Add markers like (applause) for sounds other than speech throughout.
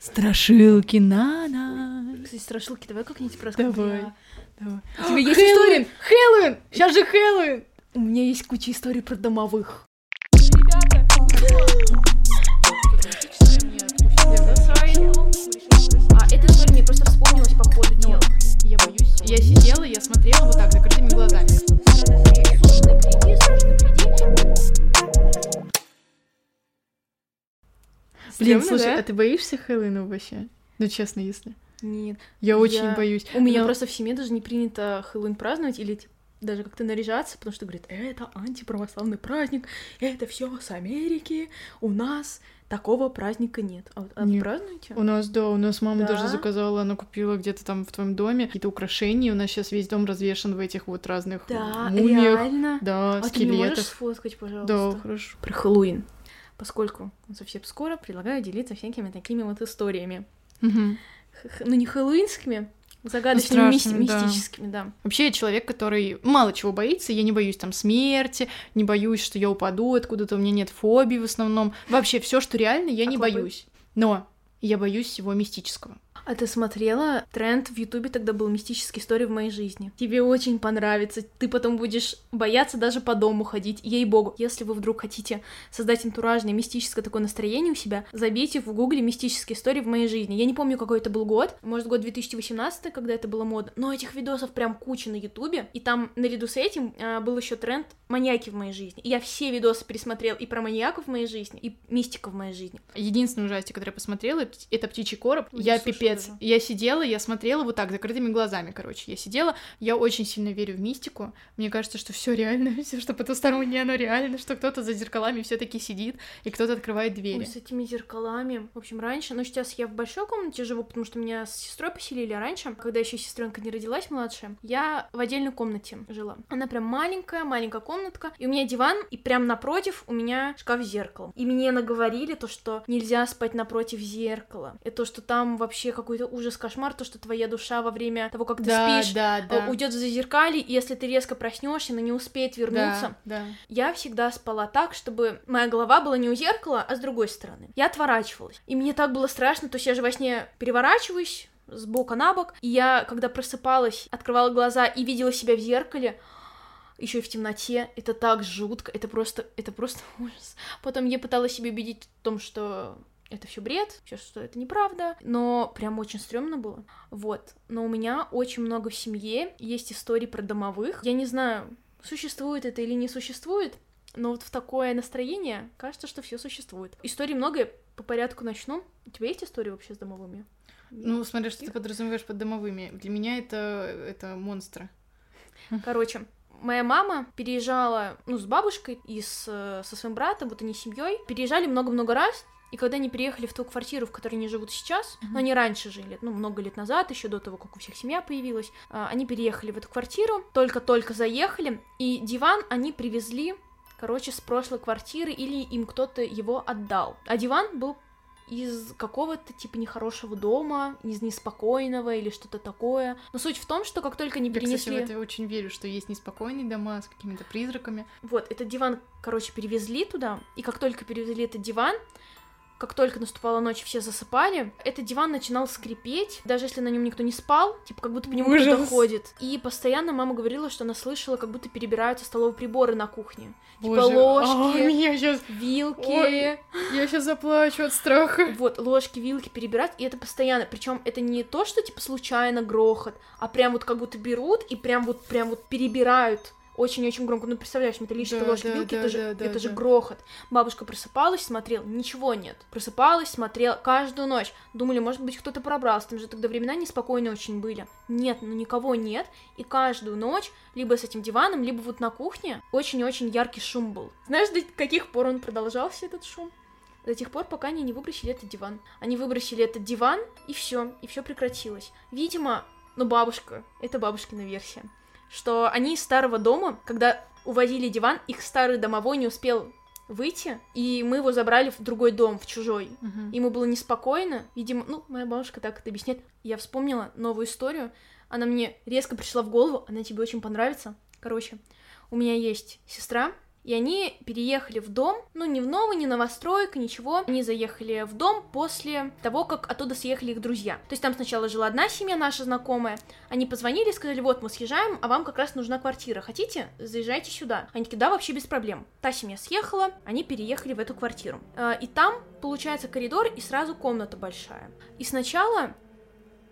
Страшилки на ночь. Кстати, страшилки, давай как-нибудь расскажем. Давай. Давай. У тебя есть Хэллоуин! история? Хэллоуин! Сейчас же Хэллоуин! У меня есть куча историй про домовых. А эта история мне просто вспомнилась по ходу дела. Я боюсь. Я сидела, я смотрела вот так, закрытыми глазами. Блин, слушай, да? а ты боишься Хэллоуина вообще? Ну, честно, если. Нет. Я очень Я- боюсь. У меня Но- просто в семье даже не принято Хэллоуин праздновать или типа, даже как-то наряжаться, потому что говорят, это антиправославный праздник, это все с Америки, у нас такого праздника нет. А, а вы Нет. празднуете? У нас, да, у нас мама Да? даже заказала, она купила где-то там в твоем доме какие-то украшения. У нас сейчас весь дом развешен в этих вот разных Да, мумиях. реально. Да, а ты мне можешь сфоткать, Да, пожалуйста? хорошо. Про Хэллоуин. Поскольку совсем скоро, предлагаю делиться всякими такими вот историями. Ну, не хэллоуинскими, загадочными, мисти- страшными, да. мистическими, да. Вообще я человек, который мало чего боится. Я не боюсь там смерти, не боюсь, что я упаду откуда-то. У меня нет фобий в основном. Вообще все, что реально, я А не клопы? боюсь. Но я боюсь всего мистического. А ты смотрела тренд в Ютубе, тогда был мистические истории в моей жизни. Тебе очень понравится. Ты потом будешь бояться даже по дому ходить. Ей-богу. Если вы вдруг хотите создать антуражное мистическое такое настроение у себя, забейте в гугле мистические истории в моей жизни. Я не помню, какой это был год. Может, год 2018, когда это было модно. Но этих видосов прям куча на Ютубе. И там наряду с этим а, был еще тренд маньяки в моей жизни. И я все видосы пересмотрела и про маньяков в моей жизни, и мистика в моей жизни. Единственный ужастик, который я посмотрела, это птичий короб. Ой, я слушай, пипец. Даже. Я сидела, я смотрела вот так, закрытыми глазами, короче. Я сидела, я очень сильно верю в мистику. Мне кажется, что все реально, (laughs) все, что потустороннее, оно реально, что кто-то за зеркалами все-таки сидит, и кто-то открывает Ой, двери. с этими зеркалами. В общем, раньше, ну сейчас я в большой комнате живу, потому что меня с сестрой поселили раньше, когда еще сестренка не родилась младшая. Я в отдельной комнате жила. Она прям маленькая, маленькая комнатка. И у меня диван, и прям напротив у меня шкаф с зеркалом. И мне наговорили то, что нельзя спать напротив зеркала. И то, что там вообще какой-то ужас, кошмар, то, что твоя душа во время того, как ты да, спишь, да, да. э, уйдет в зазеркалье, и если ты резко проснешься, она не успеет вернуться. Да, да. Я всегда спала так, чтобы моя голова была не у зеркала, а с другой стороны. Я отворачивалась. И мне так было страшно, то есть я же во сне переворачиваюсь с бока на бок, и я, когда просыпалась, открывала глаза и видела себя в зеркале, еще и в темноте, это так жутко, это просто, это просто (laughs) ужас. Потом я пыталась себе убедить в том, что это все бред, всё, что это неправда, но прям очень стрёмно было. Вот. Но у меня очень много в семье есть истории про домовых. Я не знаю, существует это или не существует, но вот в такое настроение кажется, что все существует. Историй много, я по порядку начну. У тебя есть истории вообще с домовыми? Ну, смотри, что ты подразумеваешь под домовыми. Для меня это, это монстры. (laughs) Короче, моя мама переезжала, ну, с бабушкой и с, со своим братом, вот они семьей, переезжали много-много раз, и когда они переехали в ту квартиру, в которой они живут сейчас, Мгм. но они раньше жили, ну, много лет назад, еще до того, как у всех семья появилась, а, они переехали в эту квартиру, только-только заехали, и диван они привезли, короче, с прошлой квартиры, или им кто-то его отдал. А диван был из какого-то типа нехорошего дома, из неспокойного или что-то такое. Но суть в том, что как только они Я, перенесли... кстати, в это очень верю, что есть неспокойные дома с какими-то призраками. Вот, этот диван, короче, перевезли туда, и как только перевезли этот диван, как только наступала ночь, все засыпали, этот диван начинал скрипеть, даже если на нем никто не спал, типа как будто по нему кто-то ходит. И постоянно мама говорила, что она слышала, как будто перебираются столовые приборы на кухне. Типа Боже, ложки, а, меня сейчас... вилки. Ой. Я сейчас заплачу от страха. Вот, ложки, вилки перебирать, и это постоянно. Причем это не то, что типа случайно грохот, а прям вот как будто берут и прям вот прям вот перебирают очень-очень громко. Ну, представляешь, металлические Да, ложки, да, вилки, да, это, же, да, да, это же да. грохот. Бабушка просыпалась, смотрела, ничего нет. Просыпалась, смотрела каждую ночь. Думали, может быть, кто-то пробрался, там же тогда времена неспокойные очень были. Нет, ну никого нет. И каждую ночь, либо с этим диваном, либо вот на кухне, очень-очень яркий шум был. Знаешь, до каких пор он продолжался, этот шум? до тех пор, пока они не выбросили этот диван. Они выбросили этот диван, и все, и все прекратилось. Видимо, ну бабушка, это бабушкина версия, что они из старого дома, когда увозили диван, их старый домовой не успел выйти, и мы его забрали в другой дом, в чужой. Мгм. Ему было неспокойно, видимо, ну, моя бабушка так это объясняет. Я вспомнила новую историю, она мне резко пришла в голову, она тебе очень понравится. Короче, у меня есть сестра, И они переехали в дом, ну, не в новый, не новостройка, ничего. Они заехали в дом после того, как оттуда съехали их друзья. То есть там сначала жила одна семья, наша знакомая. Они позвонили сказали, вот, мы съезжаем, а вам как раз нужна квартира. Хотите? Заезжайте сюда. Они такие, да, вообще без проблем. Та семья съехала, они переехали в эту квартиру. А, и там, получается, коридор и сразу комната большая. И сначала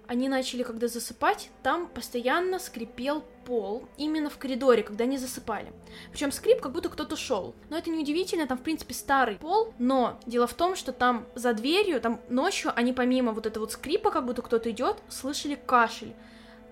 они начали, когда засыпать, там постоянно скрипел пол, именно в коридоре, когда они засыпали. Причем скрип, как будто кто-то шел. Но это не удивительно, там, в принципе, старый пол, но дело в том, что там за дверью, там ночью они помимо вот этого вот скрипа, как будто кто-то идет, слышали кашель.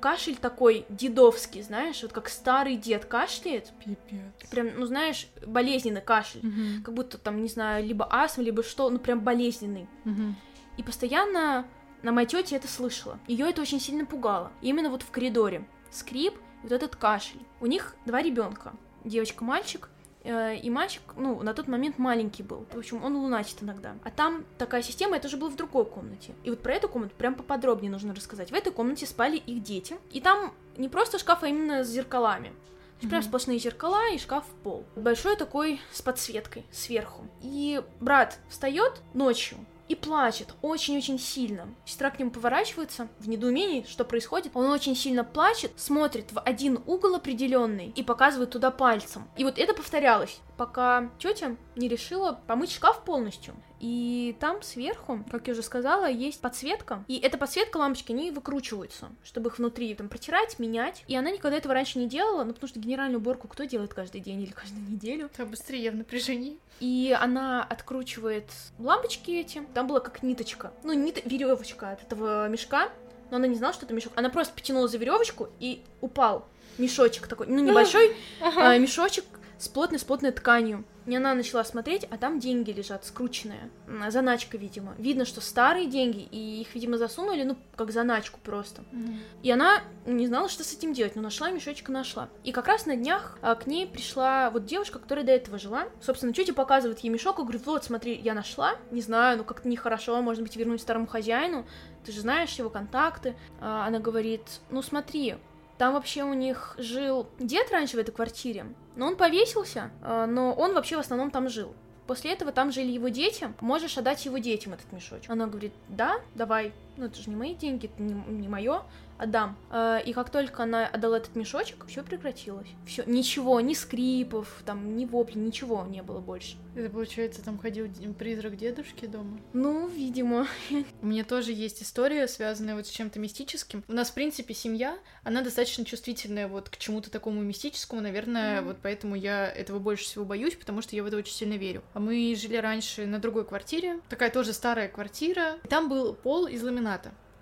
Кашель такой дедовский, знаешь, вот как старый дед кашляет. Пипец. Прям, ну знаешь, болезненный кашель. Мгм. Как будто там, не знаю, либо астма, либо что, ну прям болезненный. Мгм. И постоянно на моей тете это слышала. Ее это очень сильно пугало. Именно вот в коридоре. Скрип, вот этот кашель. У них два ребенка. Девочка-мальчик. э, И мальчик, ну, на тот момент маленький был. В общем, он луначит иногда. А там такая система, это уже было в другой комнате. И вот про эту комнату прям поподробнее нужно рассказать. В этой комнате спали их дети. И там не просто шкаф, а именно с зеркалами. То есть Прям Мгм. сплошные зеркала и шкаф в пол. Большой такой с подсветкой сверху. И брат встает ночью и плачет очень-очень сильно. Сестра к нему поворачивается в недоумении, что происходит. Он очень сильно плачет, смотрит в один угол определенный и показывает туда пальцем. И вот это повторялось, пока тетя не решила помыть шкаф полностью. И там сверху, как я уже сказала, есть подсветка. И эта подсветка лампочки, они выкручиваются, чтобы их внутри там протирать, менять. И она никогда этого раньше не делала, ну потому что генеральную уборку кто делает каждый день или каждую неделю? Да, быстрее я в напряжении. И она откручивает лампочки эти. Там была как ниточка. Ну, нит... веревочка от этого мешка. Но она не знала, что это мешок. Она просто потянула за веревочку и упал. Мешочек такой, ну, небольшой (laughs) а, мешочек с плотной, с плотной тканью. И она начала смотреть, а там деньги лежат, скрученные. Заначка, видимо. Видно, что старые деньги, и их, видимо, засунули, ну, как заначку просто. Мгм. И она не знала, что с этим делать, но нашла мешочек и нашла. И как раз на днях а, к ней пришла вот девушка, которая до этого жила. Собственно, тетя показывает ей мешок и говорит, вот, смотри, я нашла. Не знаю, ну как-то нехорошо, может быть, вернуть старому хозяину. Ты же знаешь его контакты. А, она говорит, ну смотри, там вообще у них жил дед раньше в этой квартире, но он повесился, а, но он вообще в основном там жил. После этого там жили его дети. Можешь отдать его детям этот мешочек. Она говорит, да, давай. Ну, это же не мои деньги, это не, не мое. Отдам. А, И как только она отдала этот мешочек, все прекратилось. Все, ничего, ни скрипов, там, ни вопли, ничего не было больше. Это получается, там ходил призрак дедушки дома. Ну, видимо. (laughs) У меня тоже есть история, связанная вот с чем-то мистическим. У нас, в принципе, семья, она достаточно чувствительная вот к чему-то такому мистическому, наверное, Мгм. вот поэтому я этого больше всего боюсь, потому что я в это очень сильно верю. А мы жили раньше на другой квартире, такая тоже старая квартира, и там был пол из ламината.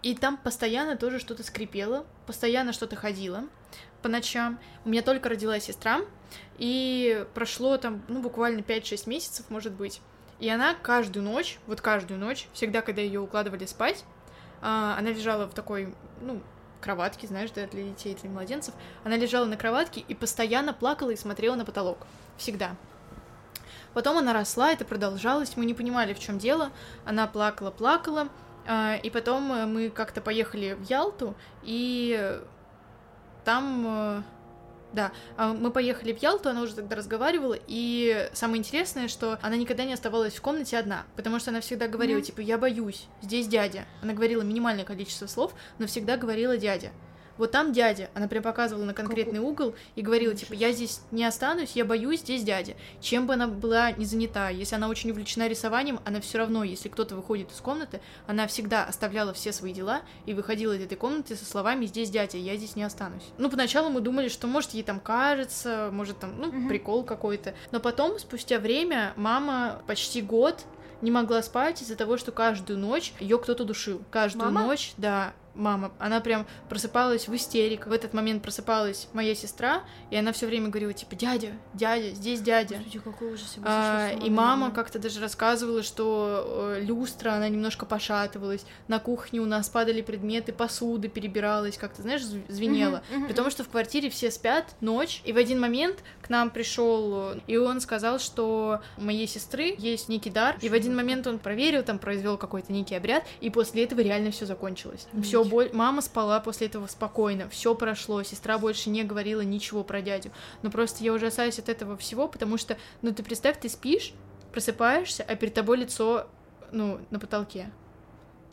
И там постоянно тоже что-то скрипело, постоянно что-то ходило по ночам. У меня только родилась сестра, и прошло там, ну, буквально 5-6 месяцев, может быть. И она каждую ночь, вот каждую ночь, всегда, когда ее укладывали спать, а, она лежала в такой, ну, кроватке, знаешь, для детей, для младенцев. Она лежала на кроватке и постоянно плакала и смотрела на потолок. Всегда. Потом она росла, это продолжалось, мы не понимали, в чем дело. Она плакала, плакала. А, И потом э, мы как-то поехали в Ялту, и там э, да, а, мы поехали в Ялту, она уже тогда разговаривала, и самое интересное, что она никогда не оставалась в комнате одна, потому что она всегда говорила, Мгм. типа, я боюсь, здесь дядя. Она говорила минимальное количество слов, но всегда говорила дядя. Вот там дядя. Она прям показывала на конкретный угол и говорила, типа, я здесь не останусь, я боюсь, здесь дядя. Чем бы она была не занята, если она очень увлечена рисованием, она все равно, если кто-то выходит из комнаты, она всегда оставляла все свои дела и выходила из этой комнаты со словами «здесь дядя, я здесь не останусь». Ну, поначалу мы думали, что, может, ей там кажется, может, там, ну, Мгм. прикол какой-то. Но потом, спустя время, мама почти год не могла спать из-за того, что каждую ночь ее кто-то душил. Каждую Мама? ночь, да, мама. Она прям просыпалась в истериках. В этот момент просыпалась моя сестра, и она все время говорила, типа, дядя, дядя, здесь дядя. Господи, какой ужас. А, и мама как-то даже рассказывала, что э, люстра, она немножко пошатывалась, на кухне у нас падали предметы, посуда перебиралась, как-то, знаешь, зв- звенела. Мгм, При том, что в квартире все спят ночь, и в один момент к нам пришел, и он сказал, что у моей сестры есть некий дар, и в один момент он проверил, там произвел какой-то некий обряд, и после этого реально все закончилось. Все бо... мама спала после этого спокойно, все прошло, сестра больше не говорила ничего про дядю. Но просто я ужасаюсь от этого всего, потому что, ну ты представь, ты спишь, просыпаешься, а перед тобой лицо, ну, на потолке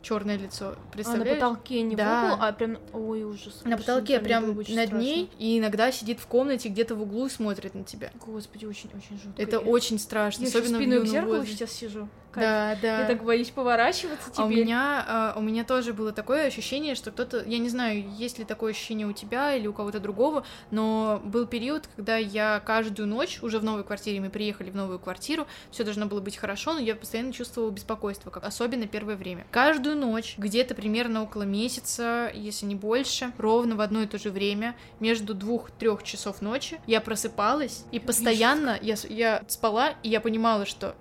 черное лицо. Представляешь? А на потолке не да. в угол, а прям... Ой, ужас. На потолке, прям над страшно. ней, и иногда сидит в комнате где-то в углу и смотрит на тебя. Господи, очень-очень жутко. Это Я- очень страшно, Я особенно в спиной к юном зеркалу возрасте. сейчас сижу. Кайф. Да, да. Я так боюсь поворачиваться теперь. А у меня, а, у меня тоже было такое ощущение, что кто-то, я не знаю, есть ли такое ощущение у тебя или у кого-то другого, но был период, когда я каждую ночь, уже в новой квартире, мы приехали в новую квартиру, все должно было быть хорошо, но я постоянно чувствовала беспокойство, как особенно первое время. Каждую ночь, где-то примерно около месяца, если не больше, ровно в одно и то же время, между двух-трех часов ночи, я просыпалась, и постоянно я, я спала, и я понимала, что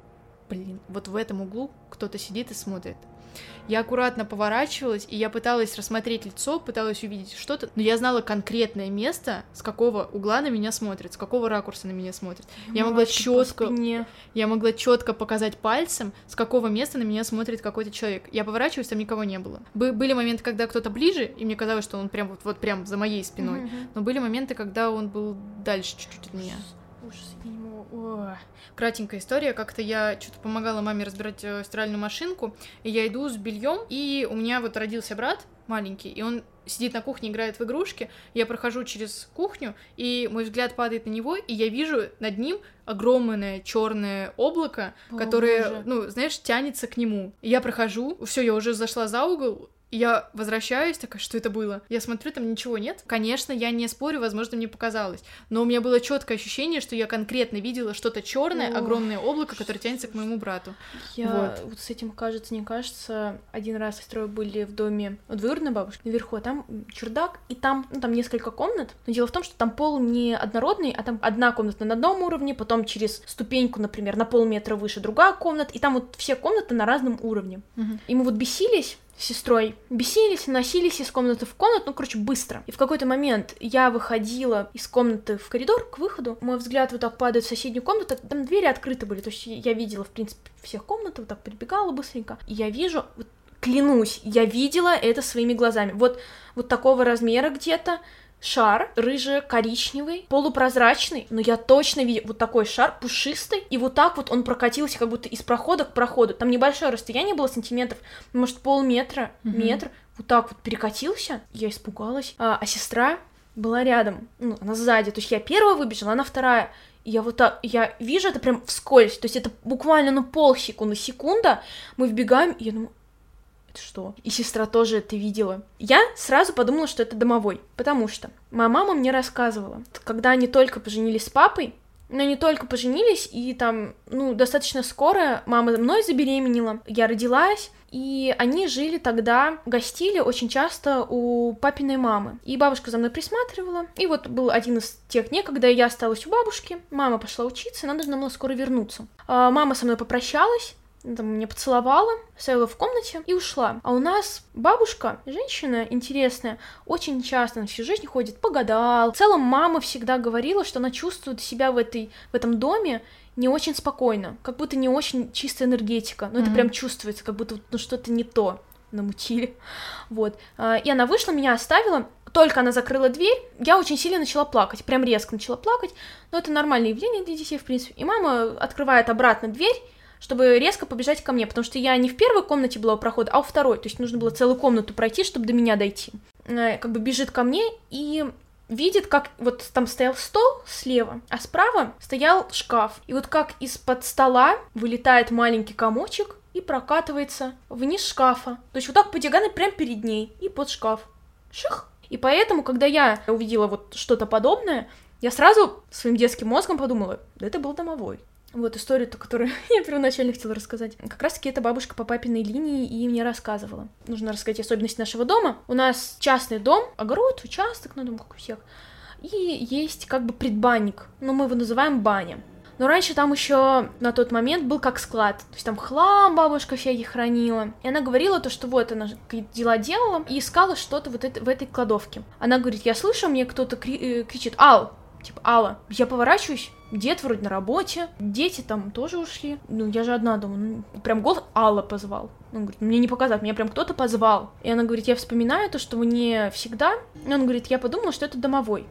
блин, вот в этом углу кто-то сидит и смотрит. Я аккуратно поворачивалась, и я пыталась рассмотреть лицо, пыталась увидеть что-то, но я знала конкретное место, с какого угла на меня смотрит, с какого ракурса на меня смотрит. Я могла четко, я могла четко показать пальцем, с какого места на меня смотрит какой-то человек. Я поворачиваюсь, там никого не было. Бы- были моменты, когда кто-то ближе, и мне казалось, что он прям вот, вот прям за моей спиной. Мгм. Но были моменты, когда он был дальше чуть-чуть от меня. Ужас, я не Ой. Кратенькая история. Как-то я что-то помогала маме разбирать э, стиральную машинку, и я иду с бельем, и у меня вот родился брат маленький, и он сидит на кухне, играет в игрушки. Я прохожу через кухню, и мой взгляд падает на него, и я вижу над ним огромное черное облако, О, которое, боже. ну, знаешь, тянется к нему. И я прохожу, все, я уже зашла за угол, и я возвращаюсь, такая, что это было? Я смотрю, там ничего нет. Конечно, я не спорю, возможно, мне показалось. Но у меня было четкое ощущение, что я конкретно видела что-то черное, огромное облако, которое тянется к моему брату. Я вот. с этим, кажется, не кажется. Один раз сестрой были в доме у двоюродной бабушки наверху, а там чердак, и там, ну, там несколько комнат. Но дело в том, что там пол не однородный, а там одна комната на одном уровне, потом через ступеньку, например, на полметра выше другая комната, и там вот все комнаты на разном уровне. И мы вот бесились с сестрой, бесились, носились из комнаты в комнату, ну, короче, быстро. И в какой-то момент я выходила из комнаты в коридор к выходу, мой взгляд вот так падает в соседнюю комнату, там двери открыты были, то есть я видела, в принципе, всех комнат, вот так прибегала быстренько, и я вижу, вот, клянусь, я видела это своими глазами, вот, вот такого размера где-то, шар, рыже-коричневый, полупрозрачный, но я точно видела вот такой шар, пушистый, и вот так вот он прокатился как будто из прохода к проходу. Там небольшое расстояние было сантиметров, может, полметра, Мгм. метр, вот так вот перекатился, я испугалась, а, а сестра была рядом, ну, она сзади, то есть я первая выбежала, она вторая, я вот так, я вижу это прям вскользь, то есть это буквально, ну, полсекунды, секунда, мы вбегаем, и я думаю, это что? И сестра тоже это видела. Я сразу подумала, что это домовой, потому что моя мама мне рассказывала, когда они только поженились с папой, но они только поженились, и там, ну, достаточно скоро мама мной забеременела, я родилась, и они жили тогда, гостили очень часто у папиной мамы. И бабушка за мной присматривала. И вот был один из тех дней, когда я осталась у бабушки. Мама пошла учиться, она должна была скоро вернуться. А мама со мной попрощалась, там меня поцеловала, оставила в комнате и ушла. А у нас бабушка, женщина интересная, очень часто на всю жизнь ходит по гадал. В целом мама всегда говорила, что она чувствует себя в, этой, в этом доме не очень спокойно, как будто не очень чистая энергетика. Но это Мгм. прям чувствуется, как будто ну, что-то не то намутили. (laughs) Вот. А, И она вышла, меня оставила. Только она закрыла дверь, я очень сильно начала плакать, прям резко начала плакать. Но это нормальное явление для детей, в принципе. И мама открывает обратно дверь, чтобы резко побежать ко мне, потому что я не в первой комнате была у прохода, а у второй, то есть нужно было целую комнату пройти, чтобы до меня дойти. Э, Как бы бежит ко мне и видит, как вот там стоял стол слева, а справа стоял шкаф. И вот как из-под стола вылетает маленький комочек и прокатывается вниз шкафа. То есть вот так по диагонали прямо перед ней и под шкаф. Ших! И поэтому, когда я увидела вот что-то подобное, я сразу своим детским мозгом подумала, да это был домовой. Вот историю-то, которую (laughs) я первоначально хотела рассказать. Как раз-таки это бабушка по папиной линии и мне рассказывала. Нужно рассказать особенность нашего дома. У нас частный дом, огород, участок, ну, думаю, как у всех. И есть как бы предбанник, но мы его называем баня. Но раньше там еще на тот момент был как склад. То есть там хлам бабушка всякий хранила. И она говорила то, что вот она какие-то дела делала и искала что-то вот это, в этой кладовке. Она говорит, я слышу, мне кто-то кри- э, кричит «Ал!» Типа «Алла». Я поворачиваюсь, Дед вроде на работе, дети там тоже ушли. Ну, я же одна дома. Ну, прям голос Алла позвал. Он говорит, мне не показать, меня прям кто-то позвал. И она говорит, я вспоминаю то, что мне всегда... И он говорит, я подумала, что это домовой.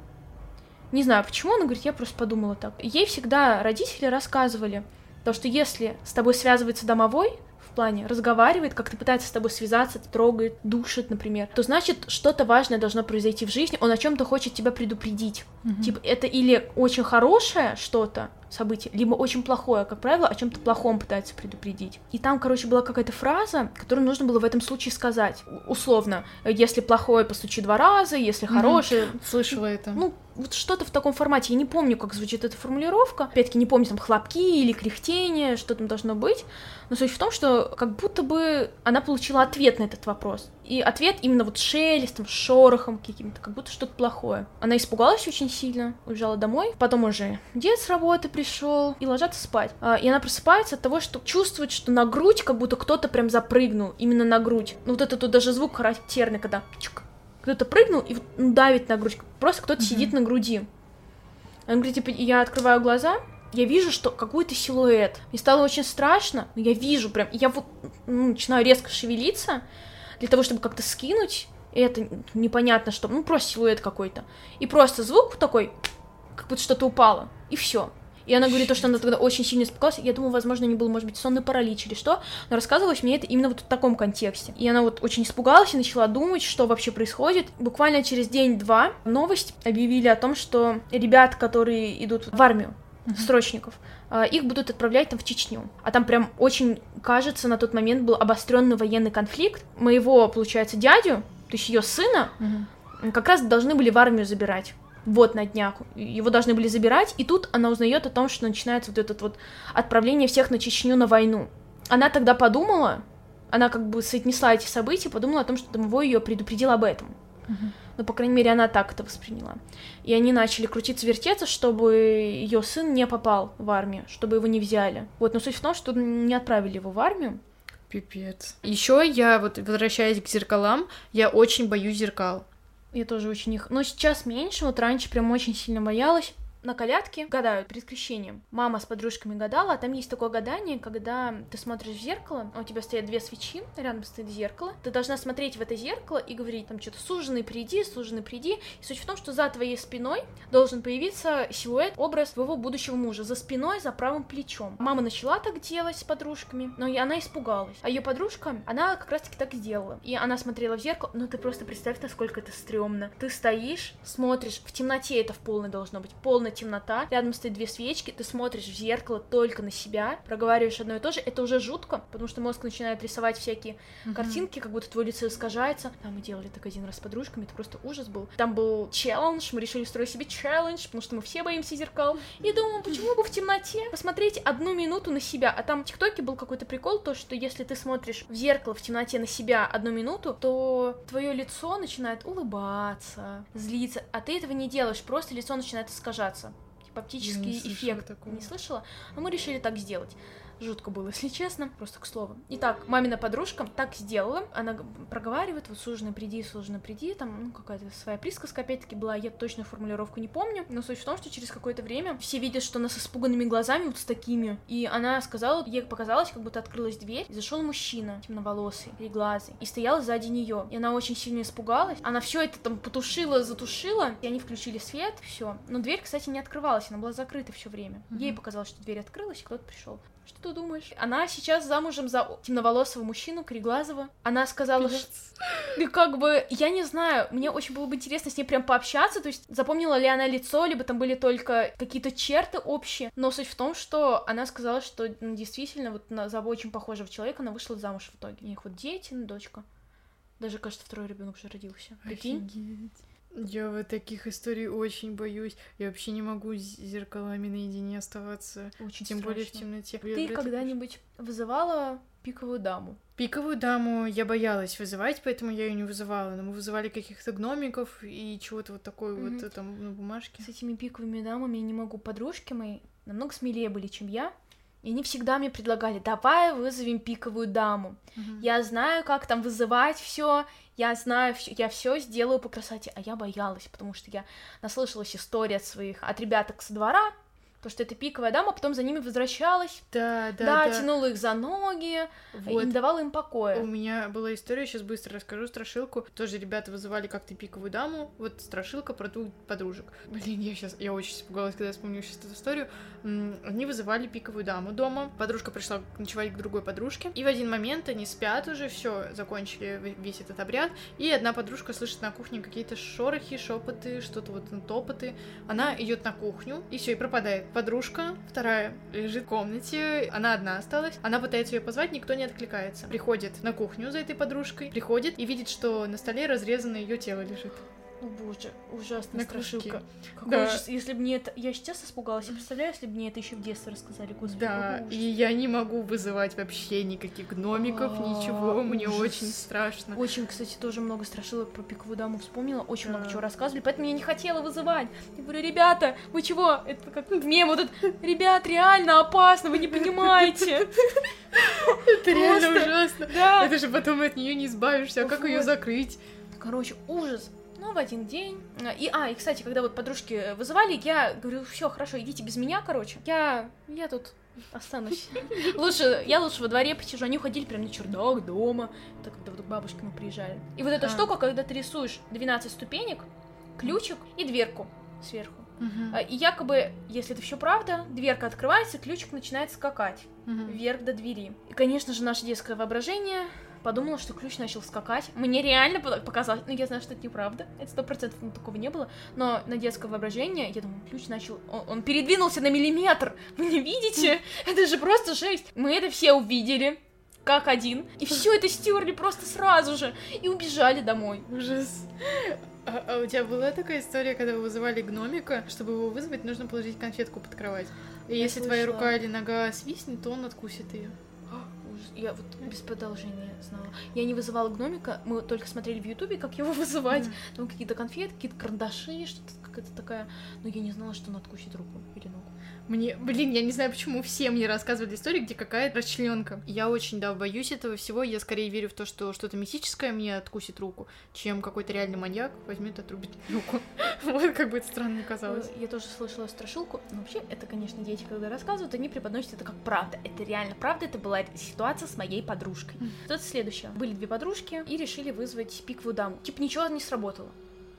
Не знаю почему, она говорит, я просто подумала так. Ей всегда родители рассказывали, то, что если с тобой связывается домовой, в плане разговаривает, как-то пытается с тобой связаться, трогает, душит, например, то значит что-то важное должно произойти в жизни, он о чем-то хочет тебя предупредить. Mm-hmm. Типа это или очень хорошее что-то, событие, либо очень плохое, как правило, о чем-то плохом пытается предупредить. И там, короче, была какая-то фраза, которую нужно было в этом случае сказать. Условно, если плохое, постучи два раза, если хорошее... Mm-hmm. Слышала это. Ну, вот что-то в таком формате. Я не помню, как звучит эта формулировка. Опять-таки, не помню, там, хлопки или кряхтение, что там должно быть. Но суть в том, что как будто бы она получила ответ на этот вопрос. И ответ именно вот шелестом, шорохом каким-то, как будто что-то плохое. Она испугалась очень сильно, уезжала домой. Потом уже дед с работы пришел и ложатся спать. А, и она просыпается от того, что чувствует, что на грудь как будто кто-то прям запрыгнул, именно на грудь. Ну вот это тут даже звук характерный, когда кто-то прыгнул и ну, давит на грудь. Просто кто-то mm-hmm. сидит на груди. Она говорит, типа, я открываю глаза, я вижу, что какой-то силуэт. Мне стало очень страшно, но я вижу прям, я вот ну, начинаю резко шевелиться для того, чтобы как-то скинуть это непонятно что, ну просто силуэт какой-то. И просто звук такой, как будто что-то упало, и все. И она говорит, то, что она тогда очень сильно испугалась. Я думаю, возможно, не был, может быть, сонный паралич или что. Но рассказывалось мне это именно вот в таком контексте. И она вот очень испугалась и начала думать, что вообще происходит. Буквально через день-два новость объявили о том, что ребят, которые идут в армию, mm-hmm. срочников, а, их будут отправлять там в Чечню. А там прям очень, кажется, на тот момент был обостренный военный конфликт. Моего, получается, дядю, то есть ее сына, mm-hmm. как раз должны были в армию забирать вот на днях. Его должны были забирать, и тут она узнает о том, что начинается вот это вот отправление всех на Чечню на войну. Она тогда подумала, она как бы соотнесла эти события, подумала о том, что домовой ее предупредил об этом. Uh-huh. Ну, по крайней мере, она так это восприняла. И они начали крутиться, вертеться, чтобы ее сын не попал в армию, чтобы его не взяли. Вот, но суть в том, что не отправили его в армию. Пипец. Еще я, вот возвращаясь к зеркалам, я очень боюсь зеркал. Я тоже очень их... Но сейчас меньше, вот раньше прям очень сильно боялась на колядке гадают перед крещением. Мама с подружками гадала, а там есть такое гадание, когда ты смотришь в зеркало, а у тебя стоят две свечи, рядом стоит зеркало, ты должна смотреть в это зеркало и говорить там что-то «суженый, приди, суженый, приди». И суть в том, что за твоей спиной должен появиться силуэт, образ твоего будущего мужа, за спиной, за правым плечом. Мама начала так делать с подружками, но и она испугалась. А ее подружка, она как раз-таки так сделала. И она смотрела в зеркало, ну ты просто представь, насколько это стрёмно. Ты стоишь, смотришь, в темноте это в полной должно быть, полной полная темнота, рядом стоит две свечки, ты смотришь в зеркало только на себя, проговариваешь одно и то же, это уже жутко, потому что мозг начинает рисовать всякие mm-hmm. картинки, как будто твое лицо искажается. Там мы делали так один раз с подружками, это просто ужас был. Там был челлендж, мы решили устроить себе челлендж, потому что мы все боимся зеркал. И думаю, почему бы в темноте посмотреть одну минуту на себя, а там в ТикТоке был какой-то прикол, то, что если ты смотришь в зеркало в темноте на себя одну минуту, то твое лицо начинает улыбаться, злиться, а ты этого не делаешь, просто лицо начинает искажаться типа оптический эффект. Такого. Не слышала? А мы решили так сделать. Жутко было, если честно, просто к слову. Итак, мамина подружка так сделала, она проговаривает, вот суженый приди, суженый приди, там, ну, какая-то своя присказка, опять-таки, была, я точную формулировку не помню, но суть в том, что через какое-то время все видят, что она с испуганными глазами, вот с такими, и она сказала, ей показалось, как будто открылась дверь, и зашел мужчина, темноволосый, переглазый, и стоял сзади нее, и она очень сильно испугалась, она все это там потушила, затушила, и они включили свет, все, но дверь, кстати, не открывалась, она была закрыта все время, mm-hmm. ей показалось, что дверь открылась, и кто-то пришел. Что ты думаешь? Она сейчас замужем за темноволосого мужчину, кореглазого. Она сказала, что... И как бы, я не знаю, мне очень было бы интересно с ней прям пообщаться, то есть запомнила ли она лицо, либо там были только какие-то черты общие, но суть в том, что она сказала, что ну, действительно вот на, за очень похожего человека она вышла замуж в итоге. У них вот дети, дочка. Даже, кажется, второй ребенок уже родился. Прикинь? Офигеть. Я вот таких историй очень боюсь. Я вообще не могу с зеркалами наедине оставаться. Очень Тем страшно. более в темноте. Ты когда-нибудь вызывала пиковую даму? Пиковую даму я боялась вызывать, поэтому я ее не вызывала. Но мы вызывали каких-то гномиков и чего-то вот такое mm-hmm. вот там на бумажке. С этими пиковыми дамами я не могу. Подружки мои намного смелее были, чем я. И они всегда мне предлагали, давай вызовем пиковую даму. Uh-huh. Я знаю, как там вызывать все, я знаю, я все сделаю по красоте. А я боялась, потому что я наслышалась истории от своих, от ребяток со двора, То, что это пиковая дама, потом за ними возвращалась. Да, да, Да, да. тянула их за ноги Вот. и не давала им У покоя. меня была история, сейчас быстро расскажу страшилку. Тоже ребята вызывали как-то пиковую даму. Вот страшилка про двух подружек. Блин, я сейчас, я очень испугалась, когда я вспомнила сейчас эту историю. Они вызывали пиковую даму дома. Подружка пришла ночевать к другой подружке. И в один момент они спят уже, все, закончили весь этот обряд. И одна подружка слышит на кухне какие-то шорохи, шепоты, что-то вот ну, топоты. Она идет на кухню, и все, и пропадает. Подружка, вторая, лежит в комнате, она одна осталась. Она пытается ее позвать, никто не откликается. Приходит на кухню за этой подружкой, приходит и видит, что на столе разрезано ее тело лежит. О боже, ужасная На страшилка. Какой Да. ужас. Если бы мне это... Я сейчас испугалась. Я представляю, если бы мне это еще в детстве рассказали. Господи, Да, и я не могу вызывать вообще никаких гномиков, А, ничего, мне ужас. очень страшно. Очень, кстати, тоже много страшилок про пиковую даму вспомнила, очень Да. много чего рассказывали, поэтому я не хотела вызывать. Я говорю, ребята, вы чего? Это как мем вот этот, ребят, реально опасно, вы не понимаете. Это реально ужасно. Да. Это же потом от нее не избавишься, а как ее закрыть? Короче, ужас. Ну, в один день. И, а, и, кстати, когда вот подружки вызывали, я говорю, все, хорошо, идите без меня, короче. Я, я тут останусь. Лучше, я лучше во дворе посижу. Они уходили прям на чердак дома. Это когда вот к бабушке мы приезжали. И вот эта А. штука, когда ты рисуешь 12 ступенек, ключик и дверку сверху. А, И якобы, если это все правда, дверка открывается, ключик начинает скакать Мгм. вверх до двери. И, конечно же, наше детское воображение подумала, что ключ начал скакать. Мне реально по- показалось, ну я знаю, что это неправда, это сто процентов ну, такого не было, но на детское воображение, я думаю, ключ начал, он, он передвинулся на миллиметр, (laughs) вы не видите? (laughs) Это же просто жесть. Мы это все увидели, как один, и все это стерли просто сразу же, и убежали домой. Ужас. А, а у тебя была такая история, когда вы вызывали гномика, чтобы его вызвать, нужно положить конфетку под кровать. И Я если твоя слышала. рука или нога свистнет, то он откусит ее. Я вот без продолжения знала. Я не вызывала гномика, мы только смотрели в Ютубе, как его (laughs) вызывать. Там какие-то конфеты, какие-то карандаши, что-то какая-то такая. Но я не знала, что он откусит руку или ногу. Мне, блин, я не знаю, почему все мне рассказывали истории, где какая-то расчленка. Я очень, да, боюсь этого всего. Я скорее верю в то, что что-то мистическое мне откусит руку, чем какой-то реальный маньяк возьмет и отрубит (laughs) руку. Вот как бы это странно казалось. Э, Я тоже слышала страшилку. Но вообще, это, конечно, дети, когда рассказывают, они преподносят это как правда. Это реально правда, это была ситуация с моей подружкой. Тут следующее. Были две подружки и решили вызвать пиковую даму. Типа ничего не сработало.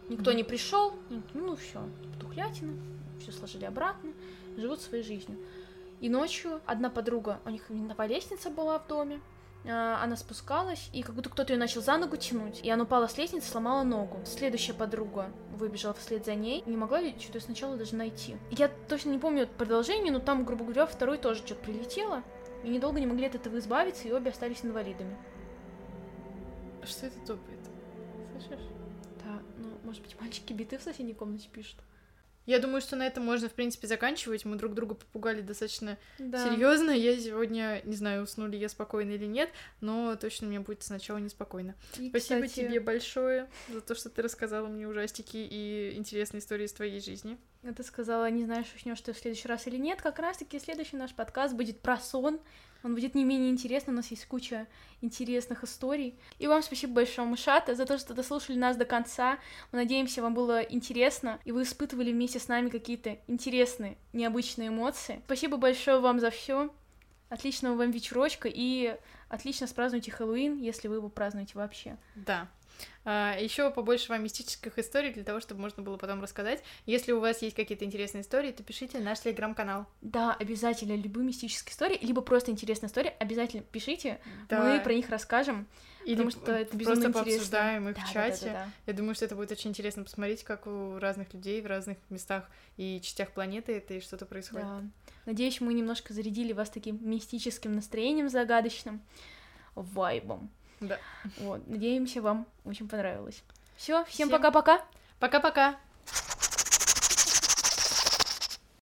Никто не пришел. Ну все, тухлятина. Все сложили обратно. Живут своей жизнью. И ночью одна подруга, у них винтовая лестница была в доме. а, Она спускалась, и как будто кто-то ее начал за ногу тянуть, и она упала с лестницы, сломала ногу. Следующая подруга выбежала вслед за ней, не могла ее что-то сначала даже найти. Я точно не помню продолжение, но там, грубо говоря, второй тоже что-то прилетело, и недолго не могли от этого избавиться, и обе остались инвалидами. Что это топает? Слышишь? Да, ну, может быть, мальчики биты в соседней комнате пишут. Я думаю, что на этом можно, в принципе, заканчивать. Мы друг друга попугали достаточно Да. серьезно. Я сегодня, не знаю, уснули я спокойно или нет, но точно мне будет сначала неспокойно. И, Спасибо кстати, тебе большое за то, что ты рассказала мне ужастики и интересные истории из твоей жизни. А Ты сказала, не знаешь, уснешь ты в следующий раз или нет. Как раз-таки следующий наш подкаст будет про сон. Он будет не менее интересный, у нас есть куча интересных историй. И вам спасибо большое, Мышата, за то, что дослушали нас до конца. Мы надеемся, вам было интересно, и вы испытывали вместе с нами какие-то интересные, необычные эмоции. Спасибо большое вам за все. Отличного вам вечерочка и отлично спразднуйте Хэллоуин, если вы его празднуете вообще. Да. Еще побольше вам мистических историй для того, чтобы можно было потом рассказать. Если у вас есть какие-то интересные истории, то пишите в наш телеграм-канал. Да, обязательно любые мистические истории, либо просто интересные истории, обязательно пишите, Да. мы про них расскажем. Или потому что это безумно просто интересно. пообсуждаем их Да, в да, чате. да, да, да. Я думаю, что это будет очень интересно посмотреть, как у разных людей в разных местах и частях планеты это и что-то происходит. Да. Надеюсь, мы немножко зарядили вас таким мистическим настроением загадочным, вайбом. Да. Вот, надеемся, вам очень понравилось. Все, всем пока-пока. Пока-пока!